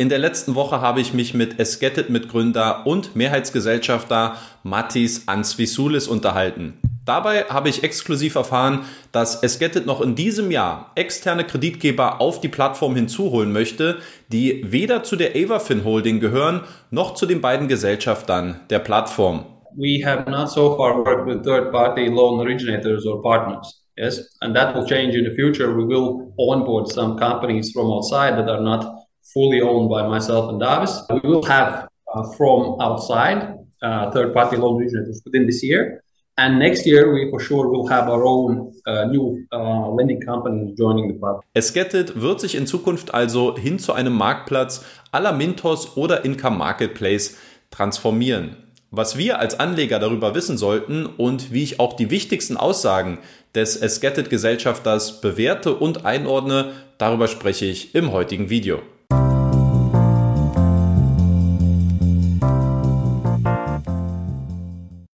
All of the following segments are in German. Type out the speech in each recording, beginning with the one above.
In der letzten Woche habe ich mich mit Esketit-Mitgründer und Mehrheitsgesellschafter Matis Ansvisulis unterhalten. Dabei habe ich exklusiv erfahren, dass Esketit noch in diesem Jahr externe Kreditgeber auf die Plattform hinzuholen möchte, die weder zu der Avafin Holding gehören, noch zu den beiden Gesellschaftern der Plattform. We have not so far worked with third-party loan originators or partners. Yes, and that will change in the future. We will onboard some companies from outside that are not fully owned by myself and Davis. We will have uh, from outside uh, third-party loan originators within this year. And next year, we for sure will have our own uh, new uh, lending company joining the platform. Esketit wird sich in Zukunft also hin zu einem Marktplatz aller Mintos oder Income Marketplace transformieren. Was wir als Anleger darüber wissen sollten und wie ich auch die wichtigsten Aussagen des Esketit-Gesellschafters bewerte und einordne, darüber spreche ich im heutigen Video.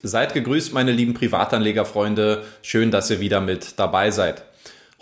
Seid gegrüßt, meine lieben Privatanlegerfreunde. Schön, dass ihr wieder mit dabei seid.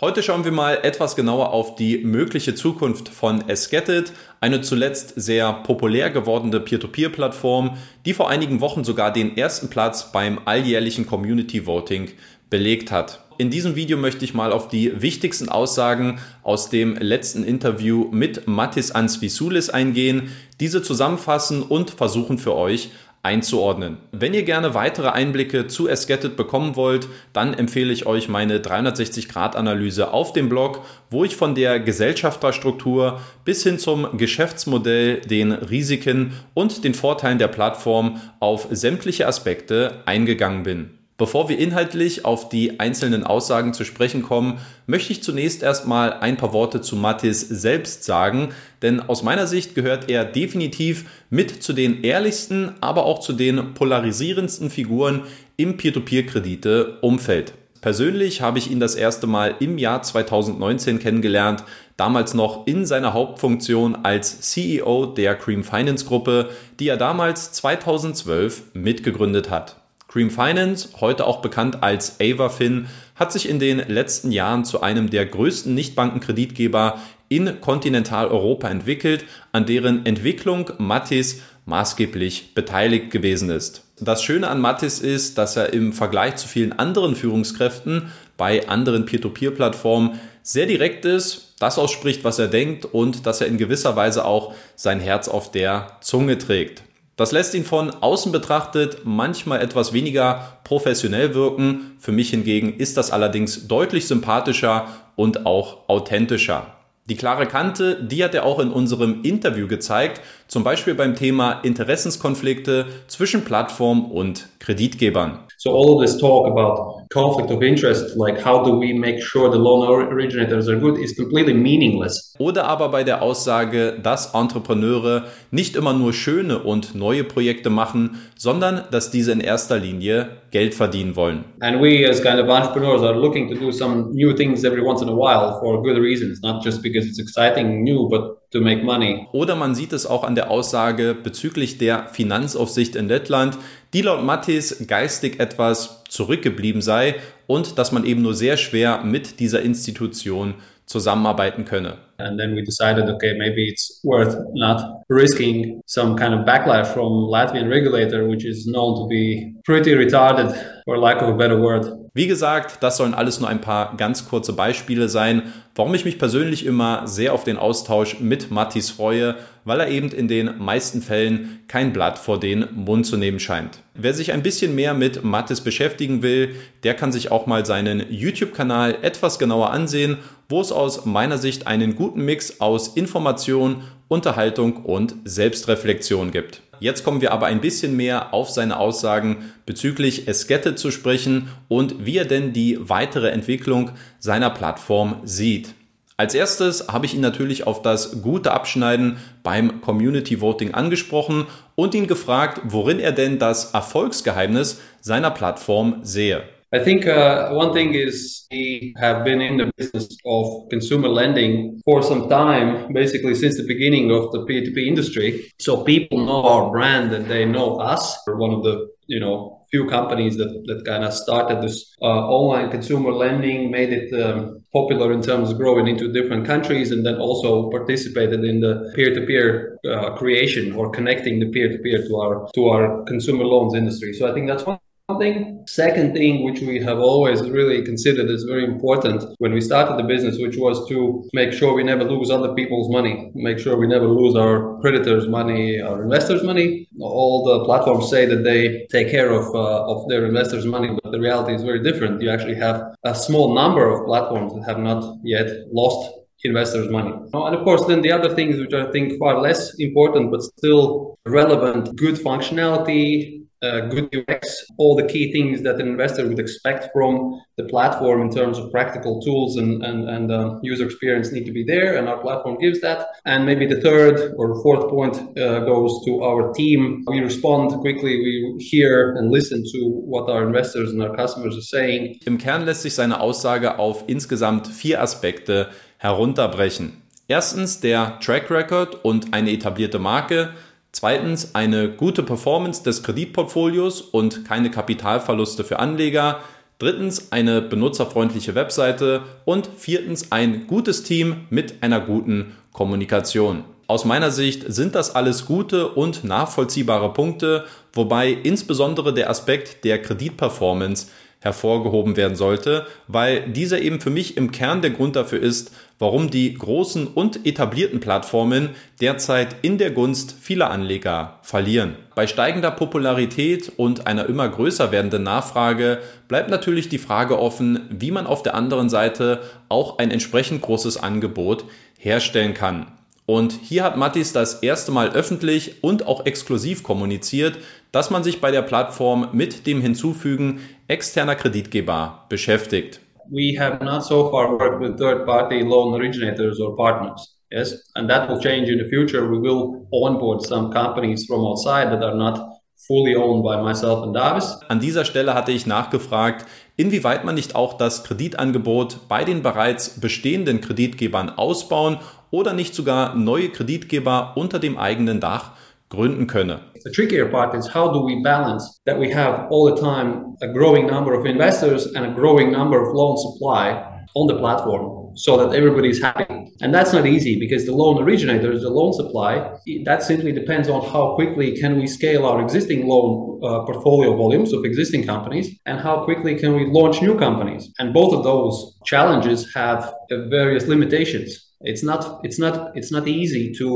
Heute schauen wir mal etwas genauer auf die mögliche Zukunft von Esketit, eine zuletzt sehr populär gewordene Peer-to-Peer-Plattform, die vor einigen Wochen sogar den ersten Platz beim alljährlichen Community Voting belegt hat. In diesem Video möchte ich mal auf die wichtigsten Aussagen aus dem letzten Interview mit Matis Ansvisulis eingehen, diese zusammenfassen und versuchen für euch einzuordnen. Wenn ihr gerne weitere Einblicke zu Esketit bekommen wollt, dann empfehle ich euch meine 360-Grad-Analyse auf dem Blog, wo ich von der Gesellschafterstruktur bis hin zum Geschäftsmodell, den Risiken und den Vorteilen der Plattform auf sämtliche Aspekte eingegangen bin. Bevor wir inhaltlich auf die einzelnen Aussagen zu sprechen kommen, möchte ich zunächst erstmal ein paar Worte zu Mattis selbst sagen, denn aus meiner Sicht gehört er definitiv mit zu den ehrlichsten, aber auch zu den polarisierendsten Figuren im Peer-to-Peer-Kredite-Umfeld. Persönlich habe ich ihn das erste Mal im Jahr 2019 kennengelernt, damals noch in seiner Hauptfunktion als CEO der Cream Finance Gruppe, die er damals 2012 mitgegründet hat. Cream Finance, heute auch bekannt als Avafin, hat sich in den letzten Jahren zu einem der größten Nichtbankenkreditgeber in Kontinentaleuropa entwickelt, an deren Entwicklung Mattis maßgeblich beteiligt gewesen ist. Das Schöne an Mattis ist, dass er im Vergleich zu vielen anderen Führungskräften bei anderen Peer-to-Peer-Plattformen sehr direkt ist, das ausspricht, was er denkt und dass er in gewisser Weise auch sein Herz auf der Zunge trägt. Das lässt ihn von außen betrachtet manchmal etwas weniger professionell wirken. Für mich hingegen ist das allerdings deutlich sympathischer und auch authentischer. Die klare Kante, die hat er auch in unserem Interview gezeigt, zum Beispiel beim Thema Interessenskonflikte zwischen Plattform und Kreditgebern. So all of this talk about conflict of interest, like how do we make sure the loan originators are good, is completely meaningless. Oder aber bei der Aussage, dass Entrepreneure nicht immer nur schöne und neue Projekte machen, sondern dass diese in erster Linie Geld verdienen wollen. And we as kind of entrepreneurs are looking to do some new things every once in a while for good reasons, not just because it's exciting new, but to make money. Oder man sieht es auch an der Aussage bezüglich der Finanzaufsicht in Lettland, die laut Mattis geistig etwas zurückgeblieben sei und dass man eben nur sehr schwer mit dieser Institution zusammenarbeiten könne. And then we decided, okay, maybe it's worth not risking some kind of backlash from Latvian regulator, which is known to be pretty retarded, for lack of a better word. Wie gesagt, das sollen alles nur ein paar ganz kurze Beispiele sein, warum ich mich persönlich immer sehr auf den Austausch mit Mattis freue, weil er eben in den meisten Fällen kein Blatt vor den Mund zu nehmen scheint. Wer sich ein bisschen mehr mit Mattis beschäftigen will, der kann sich auch mal seinen YouTube-Kanal etwas genauer ansehen, wo es aus meiner Sicht einen guten Mix aus Information, Unterhaltung und Selbstreflexion gibt. Jetzt kommen wir aber ein bisschen mehr auf seine Aussagen bezüglich Eskette zu sprechen und wie er denn die weitere Entwicklung seiner Plattform sieht. Als erstes habe ich ihn natürlich auf das gute Abschneiden beim Community Voting angesprochen und ihn gefragt, worin er denn das Erfolgsgeheimnis seiner Plattform sehe. I think uh, one thing is we have been in the business of consumer lending for some time, basically since the beginning of the P2P industry. So people know our brand and they know us. We're one of the you know few companies that, that kind of started this uh, online consumer lending, made it um, popular in terms of growing into different countries, and then also participated in the peer-to-peer uh, creation or connecting the peer-to-peer to our to our consumer loans industry. So I think that's one thing. Second thing, which we have always really considered as very important when we started the business, which was to make sure we never lose other people's money, make sure we never lose our creditors' money, our investors' money. All the platforms say that they take care of uh, of their investors' money, but the reality is very different. You actually have a small number of platforms that have not yet lost investors' money. And of course, then the other things which I think far less important but still relevant, good functionality, uh, good UX, all the key things that an investor would expect from the platform in terms of practical tools and, and, and uh, user experience need to be there, and our platform gives that. And maybe the third or fourth point uh, goes to our team. We respond quickly, we hear and listen to what our investors and our customers are saying. Im Kern lässt sich seine Aussage auf insgesamt vier Aspekte herunterbrechen. Erstens der Track Record und eine etablierte Marke. Zweitens eine gute Performance des Kreditportfolios und keine Kapitalverluste für Anleger. Drittens eine benutzerfreundliche Webseite. Und viertens ein gutes Team mit einer guten Kommunikation. Aus meiner Sicht sind das alles gute und nachvollziehbare Punkte, wobei insbesondere der Aspekt der Kreditperformance hervorgehoben werden sollte, weil dieser eben für mich im Kern der Grund dafür ist, warum die großen und etablierten Plattformen derzeit in der Gunst vieler Anleger verlieren. Bei steigender Popularität und einer immer größer werdenden Nachfrage bleibt natürlich die Frage offen, wie man auf der anderen Seite auch ein entsprechend großes Angebot herstellen kann. Und hier hat Mattis das erste Mal öffentlich und auch exklusiv kommuniziert, dass man sich bei der Plattform mit dem Hinzufügen externer Kreditgeber beschäftigt. We have not so far worked with third-party loan originators or partners. Yes, and that will change in the future. We will onboard some companies from outside that are not fully owned by myself and Davis. An dieser Stelle hatte ich nachgefragt, inwieweit man nicht auch das Kreditangebot bei den bereits bestehenden Kreditgebern ausbauen oder nicht sogar neue Kreditgeber unter dem eigenen Dach gründen könne. The trickier part is how do we balance that we have all the time a growing number of investors and a growing number of loan supply on the platform so that everybody is happy. And that's not easy because the loan originators, the loan supply, that simply depends on how quickly can we scale our existing loan uh, portfolio volumes of existing companies and how quickly can we launch new companies. And both of those challenges have various limitations. It's not it's not it's not easy to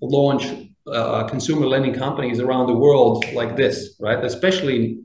launch uh, consumer lending companies around the world like this, right? Especially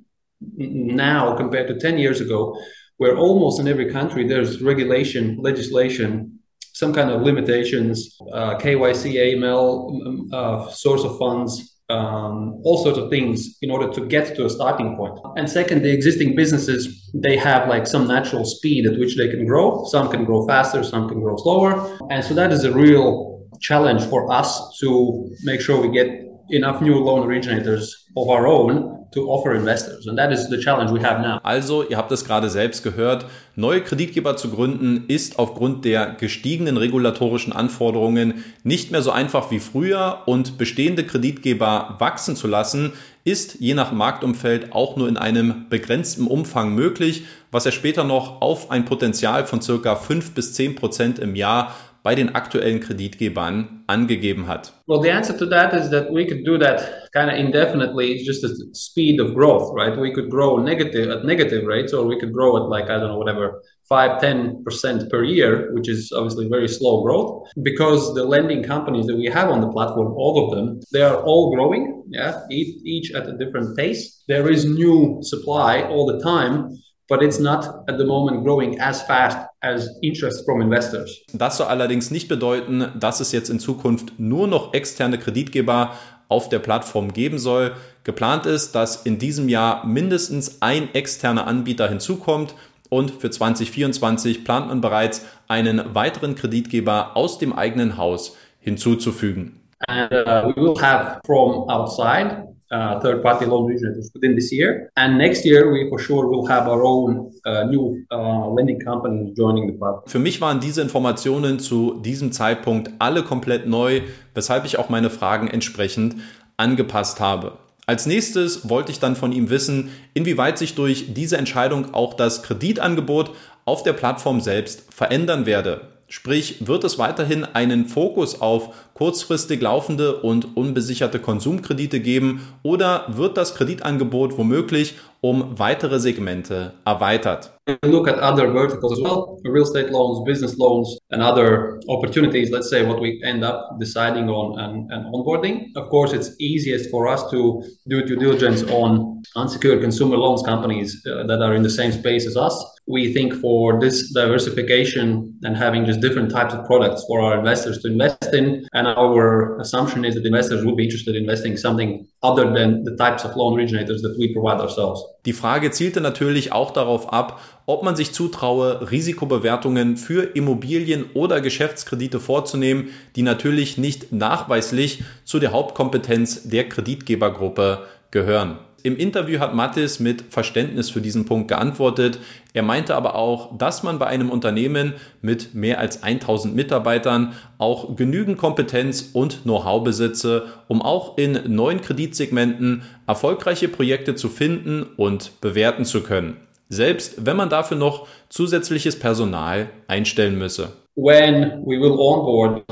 now compared to 10 years ago, where almost in every country there's regulation, legislation, some kind of limitations, uh, KYC, AML, uh, source of funds, um, all sorts of things in order to get to a starting point. And second, the existing businesses, they have like some natural speed at which they can grow. Some can grow faster, some can grow slower. And so that is a real challenge for us to make sure we get enough new loan originators of our own to offer investors. And that is the challenge we have now. Also, ihr habt es gerade selbst gehört, neue Kreditgeber zu gründen ist aufgrund der gestiegenen regulatorischen Anforderungen nicht mehr so einfach wie früher und bestehende Kreditgeber wachsen zu lassen, ist je nach Marktumfeld auch nur in einem begrenzten Umfang möglich, was er später noch auf ein Potenzial von circa 5 bis 10 Prozent im Jahr bei den aktuellen Kreditgebern angegeben hat? Well, the answer to that is that we could do that kind of indefinitely. It's just the speed of growth, right? We could grow negative at negative rates, or we could grow at like I don't know whatever five, ten percent per year, which is obviously very slow growth. Because the lending companies that we have on the platform, all of them, they are all growing, yeah, each at a different pace. There is new supply all the time but it's not at the moment growing as fast as interest from investors. Das soll allerdings nicht bedeuten, dass es jetzt in Zukunft nur noch externe Kreditgeber auf der Plattform geben soll. Geplant ist, dass in diesem Jahr mindestens ein externer Anbieter hinzukommt und für 2024 plant man bereits einen weiteren Kreditgeber aus dem eigenen Haus hinzuzufügen. And uh, we will have from outside third-party loan originators within this year. And next year, we for sure will have our own uh, new uh, lending companies joining the platform. Für mich waren diese Informationen zu diesem Zeitpunkt alle komplett neu, weshalb ich auch meine Fragen entsprechend angepasst habe. Als nächstes wollte ich dann von ihm wissen, inwieweit sich durch diese Entscheidung auch das Kreditangebot auf der Plattform selbst verändern werde. Sprich, wird es weiterhin einen Fokus auf kurzfristig laufende und unbesicherte Konsumkredite geben oder wird das Kreditangebot womöglich um weitere Segmente erweitert? Look at other verticals as well, real estate loans, business loans, and other opportunities. Let's say what we end up deciding on and, and onboarding. Of course, it's easiest for us to do due diligence on unsecured consumer loans companies uh, that are in the same space as us. We think for this diversification and having just different types of products for our investors to invest in, and our assumption is that investors would be interested in investing something other than the types of loan originators that we provide ourselves. Die Frage zielte natürlich auch darauf ab, ob man sich zutraue, Risikobewertungen für Immobilien oder Geschäftskredite vorzunehmen, die natürlich nicht nachweislich zu der Hauptkompetenz der Kreditgebergruppe gehören. Im Interview hat Mattis mit Verständnis für diesen Punkt geantwortet. Er meinte aber auch, dass man bei einem Unternehmen mit mehr als 1000 Mitarbeitern auch genügend Kompetenz und Know-how besitze, um auch in neuen Kreditsegmenten erfolgreiche Projekte zu finden und bewerten zu können. Selbst wenn man dafür noch zusätzliches Personal einstellen müsse. When we will onboard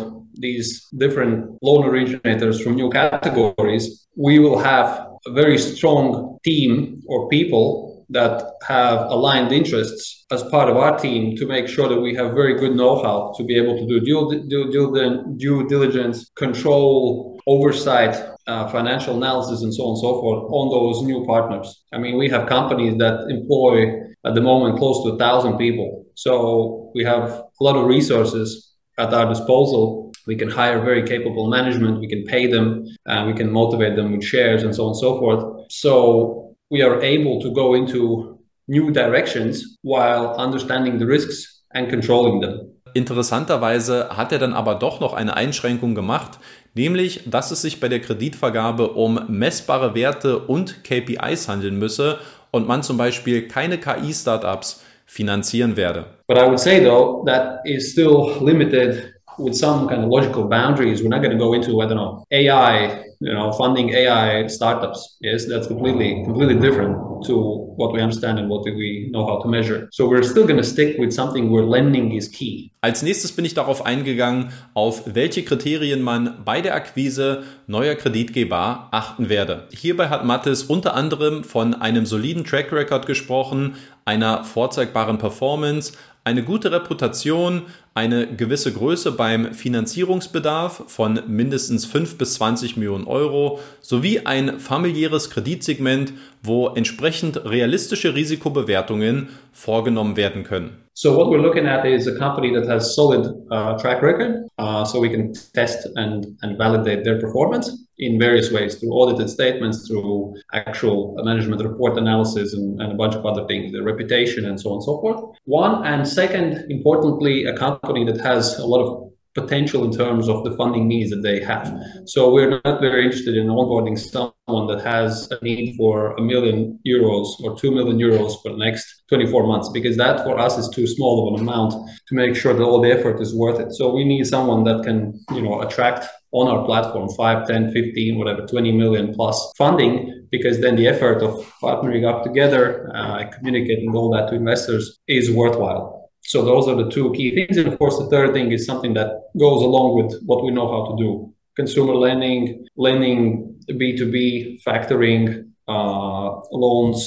these different loan originators from new categories, we will have a very strong team or people that have aligned interests as part of our team to make sure that we have very good know-how to be able to do due, due, due, due diligence, control, oversight, uh, financial analysis, and so on and so forth on those new partners. I mean, we have companies that employ at the moment close to a thousand people. So we have a lot of resources at our disposal we can hire very capable management we can pay them and we can motivate them with shares and so on and so forth so we are able to go into new directions while understanding the risks and controlling them Interessanterweise hat er dann aber doch noch eine Einschränkung gemacht, nämlich, dass es sich bei der Kreditvergabe um messbare Werte und KPIs handeln müsse und man zum Beispiel keine KI-Startups finanzieren werde. But I would say though that is still limited with some kind of logical boundaries. We're not going to go into I don't know AI, you know, funding AI startups. Yes, that's completely completely different to what we understand and what we know how to measure. So we're still going to stick with something where lending is key. Als nächstes bin ich darauf eingegangen, auf welche Kriterien man bei der Akquise neuer Kreditgeber achten werde. Hierbei hat Mattes unter anderem von einem soliden Track Record gesprochen, einer vorzeigbaren Performance, eine gute Reputation, eine gewisse Größe beim Finanzierungsbedarf von mindestens 5 bis 20 Millionen Euro sowie ein familiäres Kreditsegment, wo entsprechend realistische Risikobewertungen vorgenommen werden können. So what we're looking at is a company that has solid uh, track record, uh, so we can test and, and validate their performance in various ways through audited statements, through actual management report analysis, and, and a bunch of other things, the reputation, and so on and so forth. One and second, importantly, a company that has a lot of potential in terms of the funding needs that they have. So we're not very interested in onboarding someone that has a need for a million euros or two million euros for the next 24 months, because that for us is too small of an amount to make sure that all the effort is worth it. So we need someone that can, you know, attract on our platform 5 10 15 whatever 20 million plus funding because then the effort of partnering up together uh, communicating all that to investors is worthwhile so those are the two key things. And of course, the third thing is something that goes along with what we know how to do: consumer lending, lending B2B, factoring, uh, loans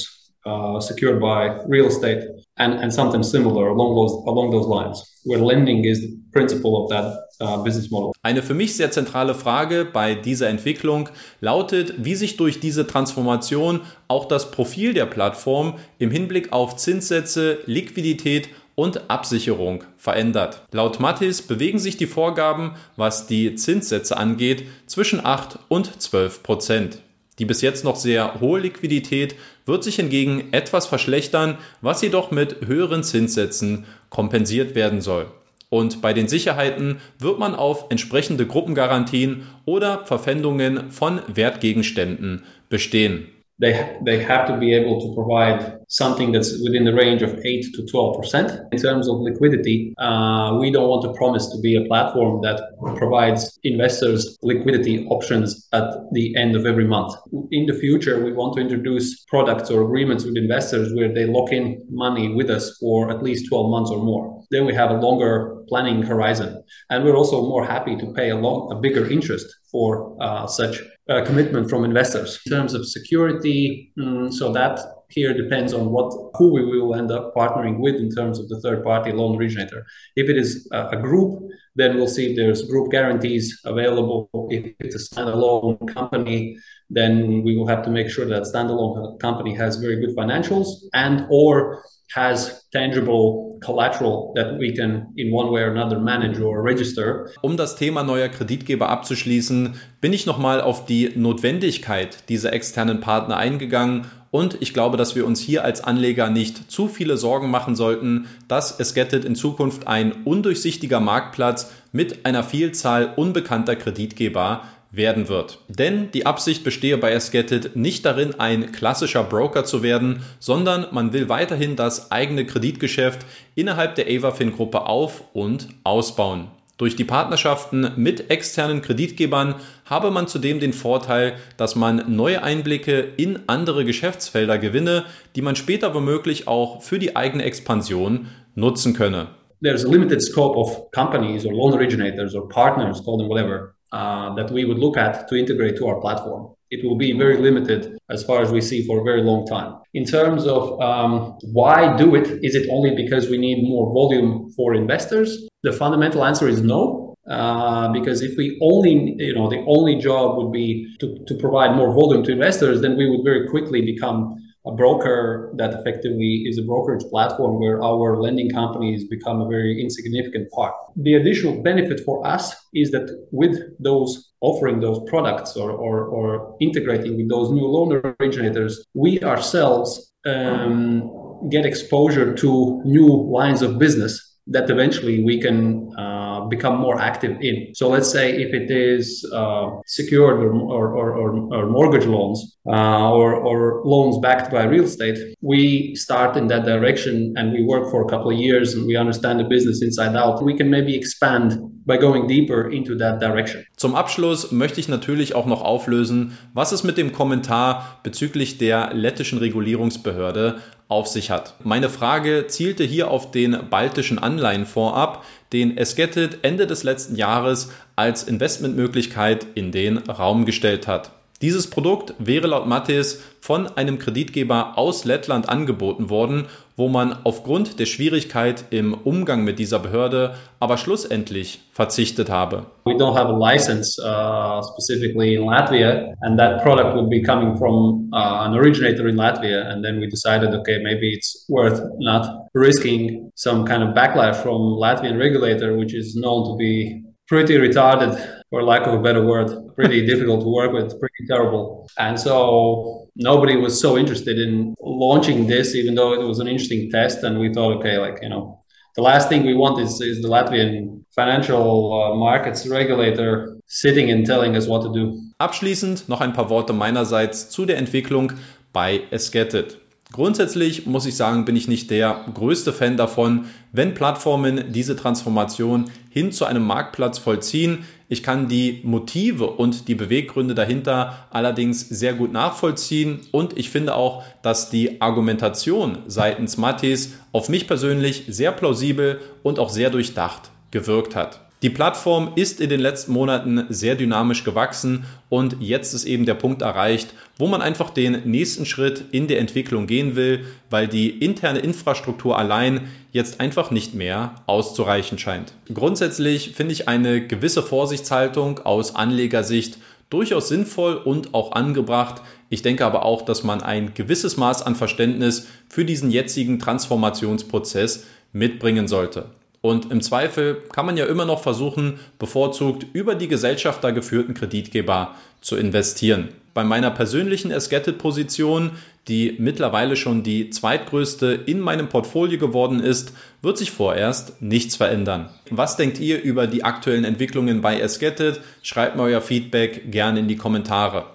uh, secured by real estate, and, and something similar along those along those lines, where lending is the principle of that uh, business model. Eine für mich sehr zentrale Frage bei dieser Entwicklung lautet, wie sich durch diese Transformation auch das Profil der Plattform im Hinblick auf Zinssätze, Liquidität und Absicherung verändert. Laut Mattis bewegen sich die Vorgaben, was die Zinssätze angeht, zwischen 8 und 12 Prozent. Die bis jetzt noch sehr hohe Liquidität wird sich hingegen etwas verschlechtern, was jedoch mit höheren Zinssätzen kompensiert werden soll. Und bei den Sicherheiten wird man auf entsprechende Gruppengarantien oder Verpfändungen von Wertgegenständen bestehen. They, they have to be able to provide something that's within the range of 8 to 12%. In terms of liquidity, uh, we don't want to promise to be a platform that provides investors liquidity options at the end of every month. In the future, we want to introduce products or agreements with investors where they lock in money with us for at least 12 months or more. Then we have a longer planning horizon. And we're also more happy to pay a, long, a bigger interest for uh, such uh, commitment from investors. In terms of security, mm, so that here depends on what who we will end up partnering with in terms of the third party loan originator. If it is a, group, then we'll see if there's group guarantees available. If it's a standalone company, then we will have to make sure that standalone company has very good financials and or has tangible collateral that we can in one way or another manage or register. Um das Thema neuer Kreditgeber abzuschließen, bin ich nochmal auf die Notwendigkeit dieser externen Partner eingegangen und ich glaube, dass wir uns hier als Anleger nicht zu viele Sorgen machen sollten, dass Esgetted in Zukunft ein undurchsichtiger Marktplatz mit einer Vielzahl unbekannter Kreditgeber werden wird. Denn die Absicht bestehe bei Esgetted nicht darin, ein klassischer Broker zu werden, sondern man will weiterhin das eigene Kreditgeschäft innerhalb der Avafin-Gruppe auf- und ausbauen. Durch die Partnerschaften mit externen Kreditgebern habe man zudem den Vorteil, dass man neue Einblicke in andere Geschäftsfelder gewinne, die man später womöglich auch für die eigene Expansion nutzen könne. There's a limited scope of companies or loan originators or partners, call them whatever, uh, that we would look at to integrate to our platform. It will be very limited as far as we see for a very long time. In terms of um, why do it, is it only because we need more volume for investors? The fundamental answer is no. Uh, because if we only, you know, the only job would be to, to provide more volume to investors, then we would very quickly become a broker that effectively is a brokerage platform where our lending companies become a very insignificant part. The additional benefit for us is that with those offering those products or, or, or integrating with those new loan originators, we ourselves um, get exposure to new lines of business that eventually we can uh, become more active in. So let's say if it is uh, secured or, or, or, or, mortgage loans uh, or, or loans backed by real estate, we start in that direction and we work for a couple of years and we understand the business inside out. We can maybe expand by going deeper into that direction. Zum Abschluss möchte ich natürlich auch noch auflösen, was es mit dem Kommentar bezüglich der lettischen Regulierungsbehörde auf sich hat. Meine Frage zielte hier auf den baltischen Anleihenfonds ab, den Esgetted Ende des letzten Jahres als Investmentmöglichkeit in den Raum gestellt hat. Dieses Produkt wäre laut Mattis von einem Kreditgeber aus Lettland angeboten worden, wo man aufgrund der Schwierigkeit im Umgang mit dieser Behörde aber schlussendlich verzichtet habe. We don't have a license uh, specifically in Latvia and that product would be coming from uh, an originator in Latvia and then we decided okay maybe it's worth not risking some kind of backlash from Latvian regulator which is known to be pretty retarded for lack of a better word. Pretty difficult to work with pretty terrible. And so nobody was so interested in launching this even though it was an interesting test. And we thought okay like you know the last thing we want is, is the latvian financial uh, markets regulator sitting and telling us what to do. Abschließend noch ein paar worte meinerseits zu der entwicklung bei esgetit Grundsätzlich muss ich sagen, bin ich nicht der größte Fan davon, wenn Plattformen diese Transformation hin zu einem Marktplatz vollziehen. Ich kann die Motive und die Beweggründe dahinter allerdings sehr gut nachvollziehen und ich finde auch, dass die Argumentation seitens Mattis auf mich persönlich sehr plausibel und auch sehr durchdacht gewirkt hat. Die Plattform ist in den letzten Monaten sehr dynamisch gewachsen und jetzt ist eben der Punkt erreicht, wo man einfach den nächsten Schritt in der Entwicklung gehen will, weil die interne Infrastruktur allein jetzt einfach nicht mehr auszureichen scheint. Grundsätzlich finde ich eine gewisse Vorsichtshaltung aus Anlegersicht durchaus sinnvoll und auch angebracht. Ich denke aber auch, dass man ein gewisses Maß an Verständnis für diesen jetzigen Transformationsprozess mitbringen sollte. Und im Zweifel kann man ja immer noch versuchen, bevorzugt über die Gesellschafter geführten Kreditgeber zu investieren. Bei meiner persönlichen Escated-Position, die mittlerweile schon die zweitgrößte in meinem Portfolio geworden ist, wird sich vorerst nichts verändern. Was denkt ihr über die aktuellen Entwicklungen bei Escated? Schreibt mir euer Feedback gerne in die Kommentare.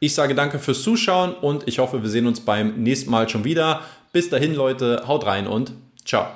Ich sage danke fürs Zuschauen und ich hoffe, wir sehen uns beim nächsten Mal schon wieder. Bis dahin, Leute, haut rein und ciao.